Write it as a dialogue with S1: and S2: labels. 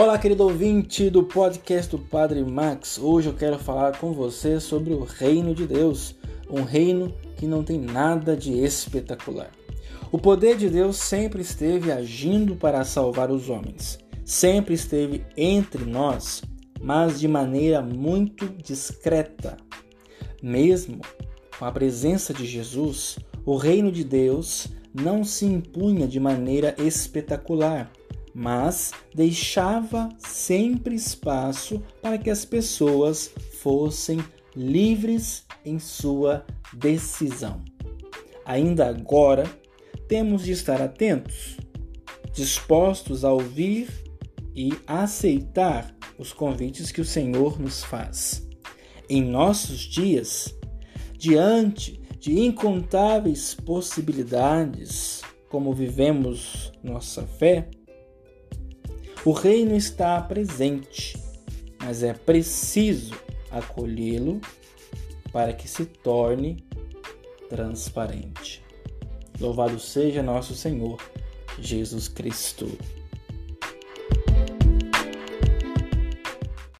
S1: Olá, querido ouvinte do podcast do Padre Max. Hoje eu quero falar com você sobre o reino de Deus, um reino que não tem nada de espetacular. O poder de Deus sempre esteve agindo para salvar os homens, sempre esteve entre nós, mas de maneira muito discreta. Mesmo com a presença de Jesus, o reino de Deus não se impunha de maneira espetacular mas deixava sempre espaço para que as pessoas fossem livres em sua decisão. Ainda agora, temos de estar atentos, dispostos a ouvir e aceitar os convites que o Senhor nos faz. Em nossos dias, diante de incontáveis possibilidades, como vivemos nossa fé, o reino está presente, mas é preciso acolhê-lo para que se torne transparente. Louvado seja nosso Senhor Jesus Cristo.